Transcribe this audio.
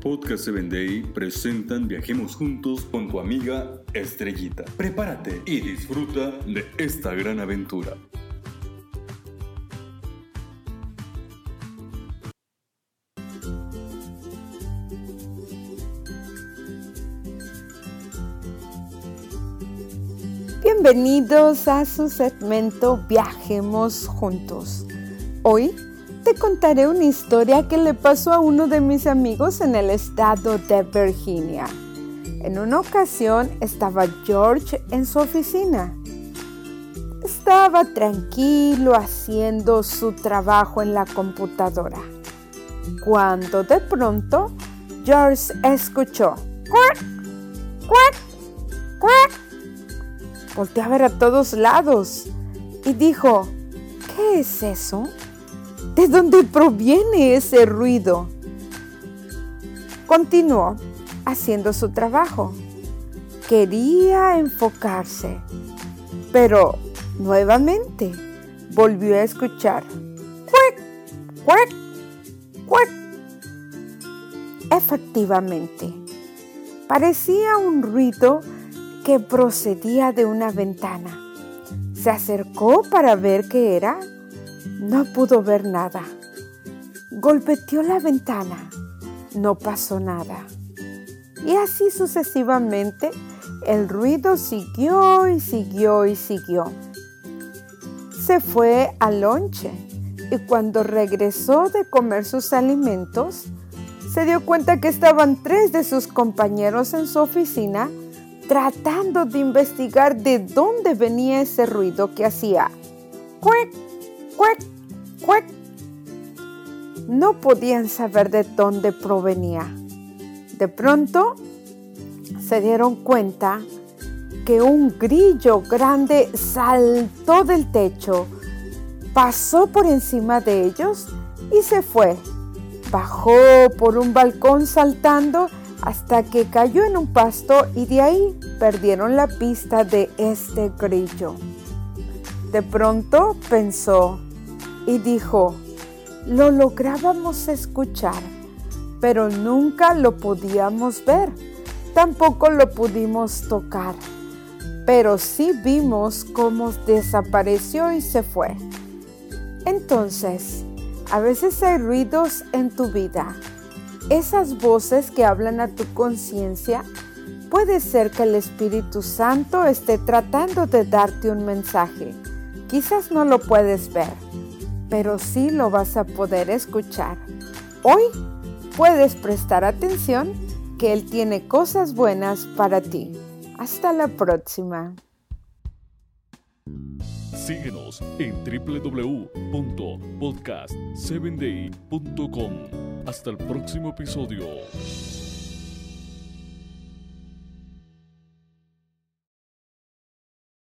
Podcast 7 Day presentan Viajemos Juntos con tu amiga Estrellita. Prepárate y disfruta de esta gran aventura. Bienvenidos a su segmento Viajemos Juntos. Hoy te contaré una historia que le pasó a uno de mis amigos en el estado de Virginia. En una ocasión estaba George en su oficina. Estaba tranquilo haciendo su trabajo en la computadora. Cuando de pronto George escuchó ¡Cuac! ¡Cuac! ¡Cuac! Volteó a ver a todos lados y dijo, ¿qué es eso? ¿De dónde proviene ese ruido? Continuó haciendo su trabajo. Quería enfocarse, pero nuevamente volvió a escuchar. ¡Cuec! ¡Cuec! ¡Cuec! Efectivamente, parecía un ruido que procedía de una ventana. Se acercó para ver qué era no pudo ver nada. Golpeteó la ventana. No pasó nada. Y así sucesivamente el ruido siguió y siguió y siguió. Se fue al lonche y cuando regresó de comer sus alimentos, se dio cuenta que estaban tres de sus compañeros en su oficina tratando de investigar de dónde venía ese ruido que hacía ¡cuec! ¡Cuec! ¡Cuec! No podían saber de dónde provenía. De pronto se dieron cuenta que un grillo grande saltó del techo, pasó por encima de ellos y se fue. Bajó por un balcón saltando hasta que cayó en un pasto y de ahí perdieron la pista de este grillo. De pronto pensó, y dijo, lo lográbamos escuchar, pero nunca lo podíamos ver, tampoco lo pudimos tocar, pero sí vimos cómo desapareció y se fue. Entonces, a veces hay ruidos en tu vida, esas voces que hablan a tu conciencia, puede ser que el Espíritu Santo esté tratando de darte un mensaje. Quizás no lo puedes ver pero sí lo vas a poder escuchar. Hoy puedes prestar atención que Él tiene cosas buenas para ti. Hasta la próxima. Síguenos en www.podcast7day.com. Hasta el próximo episodio.